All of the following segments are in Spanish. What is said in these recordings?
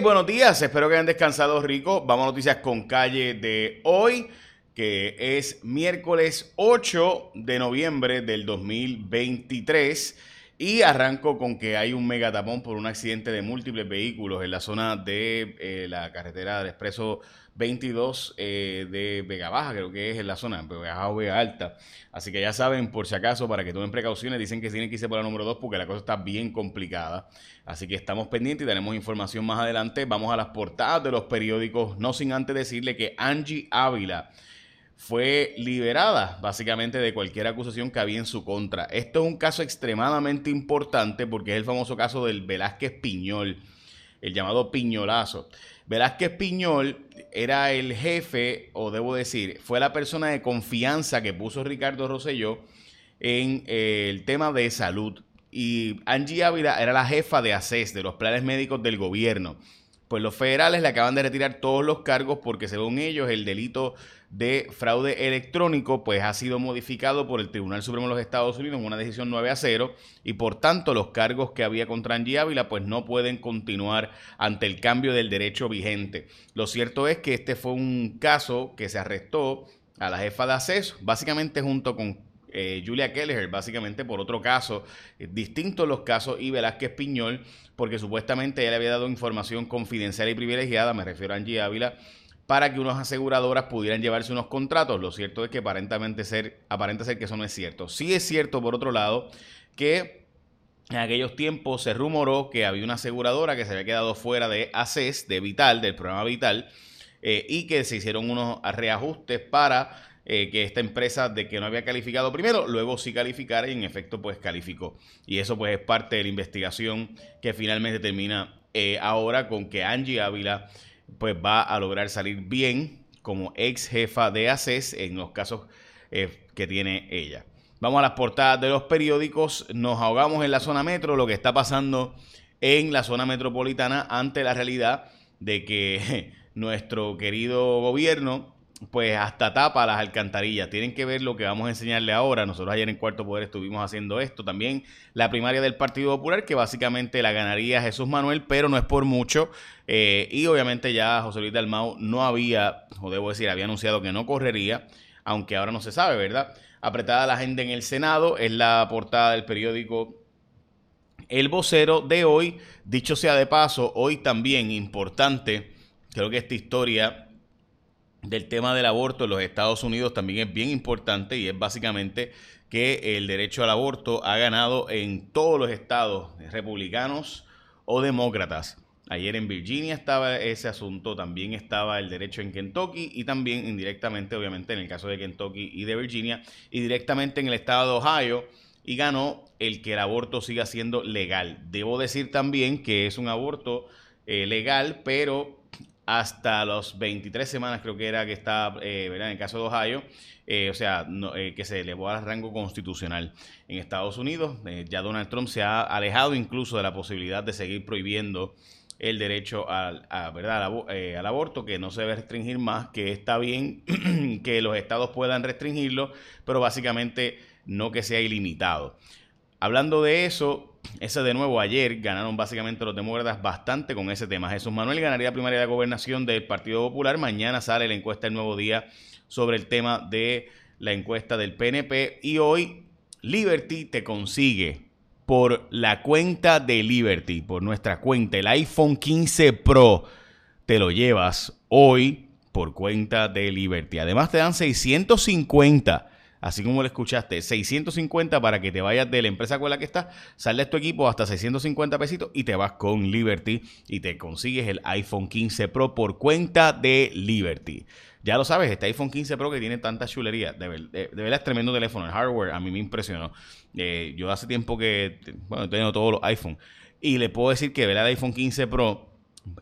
buenos días, espero que hayan descansado rico. Vamos a noticias con calle de hoy, que es miércoles 8 de noviembre del 2023. Y arranco con que hay un megatapón por un accidente de múltiples vehículos en la zona de eh, la carretera del expreso 22 eh, de Vega Baja, creo que es en la zona, Vega Baja o Vega Alta. Así que ya saben, por si acaso, para que tomen precauciones, dicen que tienen que irse por la número 2 porque la cosa está bien complicada. Así que estamos pendientes y tenemos información más adelante. Vamos a las portadas de los periódicos, no sin antes decirle que Angie Ávila fue liberada básicamente de cualquier acusación que había en su contra. Esto es un caso extremadamente importante porque es el famoso caso del Velázquez Piñol, el llamado Piñolazo. Velázquez Piñol era el jefe, o debo decir, fue la persona de confianza que puso Ricardo Rosselló en eh, el tema de salud. Y Angie Ávila era la jefa de ACES, de los planes médicos del gobierno. Pues los federales le acaban de retirar todos los cargos porque según ellos el delito de fraude electrónico pues ha sido modificado por el Tribunal Supremo de los Estados Unidos en una decisión 9 a 0 y por tanto los cargos que había contra Angie Ávila pues no pueden continuar ante el cambio del derecho vigente. Lo cierto es que este fue un caso que se arrestó a la jefa de acceso, básicamente junto con eh, Julia Kelleher, básicamente por otro caso, eh, distinto los casos, y Velázquez Piñol, porque supuestamente le había dado información confidencial y privilegiada, me refiero a Angie Ávila, para que unas aseguradoras pudieran llevarse unos contratos. Lo cierto es que aparentemente ser, aparenta ser que eso no es cierto. Sí es cierto, por otro lado, que en aquellos tiempos se rumoró que había una aseguradora que se había quedado fuera de ACES, de Vital, del programa Vital, eh, y que se hicieron unos reajustes para eh, que esta empresa de que no había calificado primero, luego sí calificara y en efecto pues calificó. Y eso pues es parte de la investigación que finalmente termina eh, ahora con que Angie Ávila pues va a lograr salir bien como ex jefa de ACES en los casos eh, que tiene ella. Vamos a las portadas de los periódicos, nos ahogamos en la zona metro, lo que está pasando en la zona metropolitana ante la realidad de que nuestro querido gobierno pues hasta tapa las alcantarillas. Tienen que ver lo que vamos a enseñarle ahora. Nosotros ayer en Cuarto Poder estuvimos haciendo esto. También la primaria del Partido Popular, que básicamente la ganaría Jesús Manuel, pero no es por mucho. Eh, y obviamente ya José Luis Dalmau no había, o debo decir, había anunciado que no correría, aunque ahora no se sabe, ¿verdad? Apretada la agenda en el Senado, es la portada del periódico El Vocero de hoy. Dicho sea de paso, hoy también importante, creo que esta historia del tema del aborto en los Estados Unidos también es bien importante y es básicamente que el derecho al aborto ha ganado en todos los estados republicanos o demócratas. Ayer en Virginia estaba ese asunto, también estaba el derecho en Kentucky y también indirectamente, obviamente, en el caso de Kentucky y de Virginia, y directamente en el estado de Ohio, y ganó el que el aborto siga siendo legal. Debo decir también que es un aborto eh, legal, pero hasta los 23 semanas creo que era que está, eh. En el caso de Ohio, eh, o sea, eh, que se elevó al rango constitucional. En Estados Unidos, ya Donald Trump se ha alejado incluso de la posibilidad de seguir prohibiendo el derecho al, ¿verdad? Al, aborto, que no se debe restringir más, que está bien que los estados puedan restringirlo, pero básicamente no que sea ilimitado. Hablando de eso, ese de nuevo ayer ganaron básicamente los demócratas bastante con ese tema. Jesús Manuel ganaría la primaria de gobernación del Partido Popular. Mañana sale la encuesta del nuevo día sobre el tema de la encuesta del PNP. Y hoy Liberty te consigue por la cuenta de Liberty, por nuestra cuenta, el iPhone 15 Pro. Te lo llevas hoy por cuenta de Liberty. Además te dan 650 así como lo escuchaste, 650 para que te vayas de la empresa con la que estás, sales tu equipo hasta 650 pesitos y te vas con Liberty y te consigues el iPhone 15 Pro por cuenta de Liberty. Ya lo sabes, este iPhone 15 Pro que tiene tanta chulería, de, verdad es tremendo teléfono, el hardware a mí me impresionó. Eh, yo hace tiempo que, bueno, tengo todos los iPhones y le puedo decir que el iPhone 15 Pro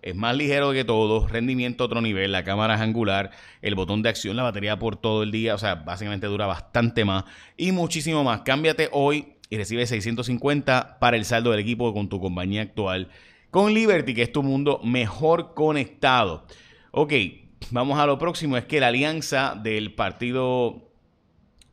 es más ligero que todo, rendimiento otro nivel, la cámara es angular, el botón de acción, la batería por todo el día, o sea, básicamente dura bastante más y muchísimo más. Cámbiate hoy y recibe 650 para el saldo del equipo con tu compañía actual. Con Liberty, que es tu mundo mejor conectado. Ok, vamos a lo próximo, es que la alianza del Partido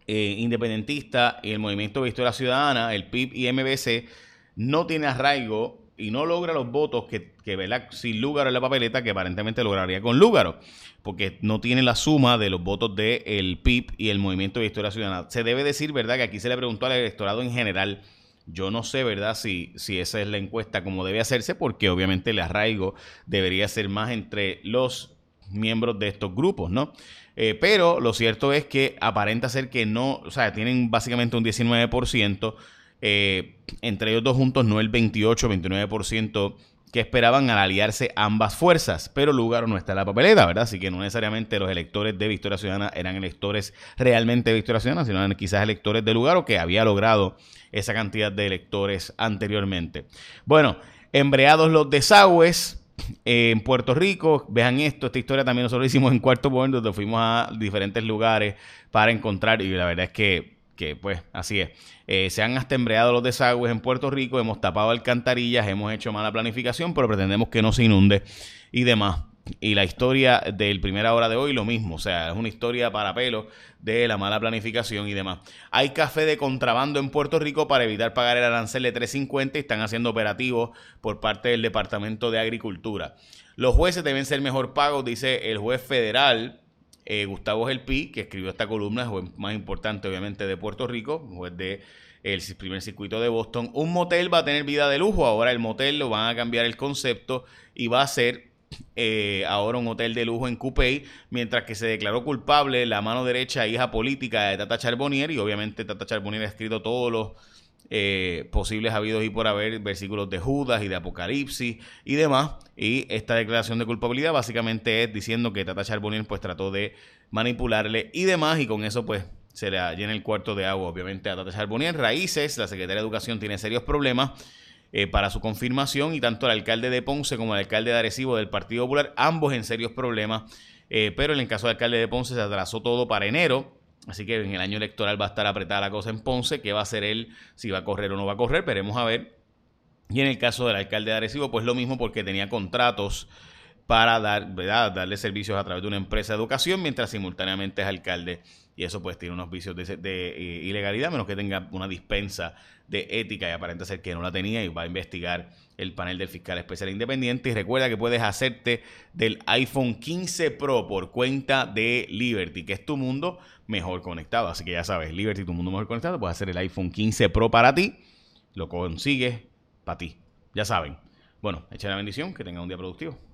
eh, Independentista y el Movimiento Victoria Ciudadana, el PIB y MBC, no tiene arraigo y no logra los votos que, que sin Lúgaro en la papeleta, que aparentemente lograría con Lúgaro, porque no tiene la suma de los votos del el PIB y el Movimiento de Historia Ciudadana. Se debe decir, ¿verdad?, que aquí se le preguntó al electorado en general. Yo no sé, ¿verdad?, si, si esa es la encuesta como debe hacerse, porque obviamente el arraigo debería ser más entre los miembros de estos grupos, ¿no? Eh, pero lo cierto es que aparenta ser que no, o sea, tienen básicamente un 19%, eh, entre ellos dos juntos no el 28-29% que esperaban al aliarse ambas fuerzas, pero lugar no está en la papeleta, ¿verdad? Así que no necesariamente los electores de Victoria Ciudadana eran electores realmente de Victoria Ciudadana, sino eran quizás electores de lugar o que había logrado esa cantidad de electores anteriormente. Bueno, embreados los desagües, en Puerto Rico. Vean esto, esta historia también nosotros hicimos en Cuarto Point, donde fuimos a diferentes lugares para encontrar, y la verdad es que, que pues así es. Eh, se han hasta embreado los desagües en Puerto Rico, hemos tapado alcantarillas, hemos hecho mala planificación, pero pretendemos que no se inunde y demás. Y la historia del primera hora de hoy, lo mismo. O sea, es una historia para pelo de la mala planificación y demás. Hay café de contrabando en Puerto Rico para evitar pagar el arancel de 3.50 y están haciendo operativos por parte del Departamento de Agricultura. Los jueces deben ser mejor pagos, dice el juez federal eh, Gustavo Gelpi, que escribió esta columna, el juez más importante obviamente de Puerto Rico, juez de el primer circuito de Boston. Un motel va a tener vida de lujo, ahora el motel lo van a cambiar el concepto y va a ser eh, ahora un hotel de lujo en Coupey, mientras que se declaró culpable la mano derecha hija política de Tata Charbonnier, y obviamente Tata Charbonnier ha escrito todos los eh, posibles habidos y por haber versículos de Judas y de Apocalipsis y demás. Y esta declaración de culpabilidad básicamente es diciendo que Tata Charbonnier pues trató de manipularle y demás, y con eso pues se le llena el cuarto de agua, obviamente, a Tata Charbonnier. Raíces, la Secretaría de Educación tiene serios problemas eh, para su confirmación y tanto el alcalde de Ponce como el alcalde de Arecibo del Partido Popular, ambos en serios problemas, eh, pero en el caso del alcalde de Ponce se atrasó todo para enero. Así que en el año electoral va a estar apretada la cosa en Ponce. ¿Qué va a hacer él? Si va a correr o no va a correr. Veremos a ver. Y en el caso del alcalde de Arecibo, pues lo mismo porque tenía contratos para dar, ¿verdad? darle servicios a través de una empresa de educación mientras simultáneamente es alcalde y eso pues tiene unos vicios de, eh, ilegalidad, menos que tenga una dispensa de ética y aparenta ser que no la tenía y va a investigar el panel del fiscal especial independiente. Y recuerda que puedes hacerte del iPhone 15 Pro por cuenta de Liberty, que es tu mundo mejor conectado. Así que ya sabes, Liberty, tu mundo mejor conectado, puedes hacer el iPhone 15 Pro para ti. Lo consigues para ti. Ya saben. Bueno, echa la bendición, que tenga un día productivo.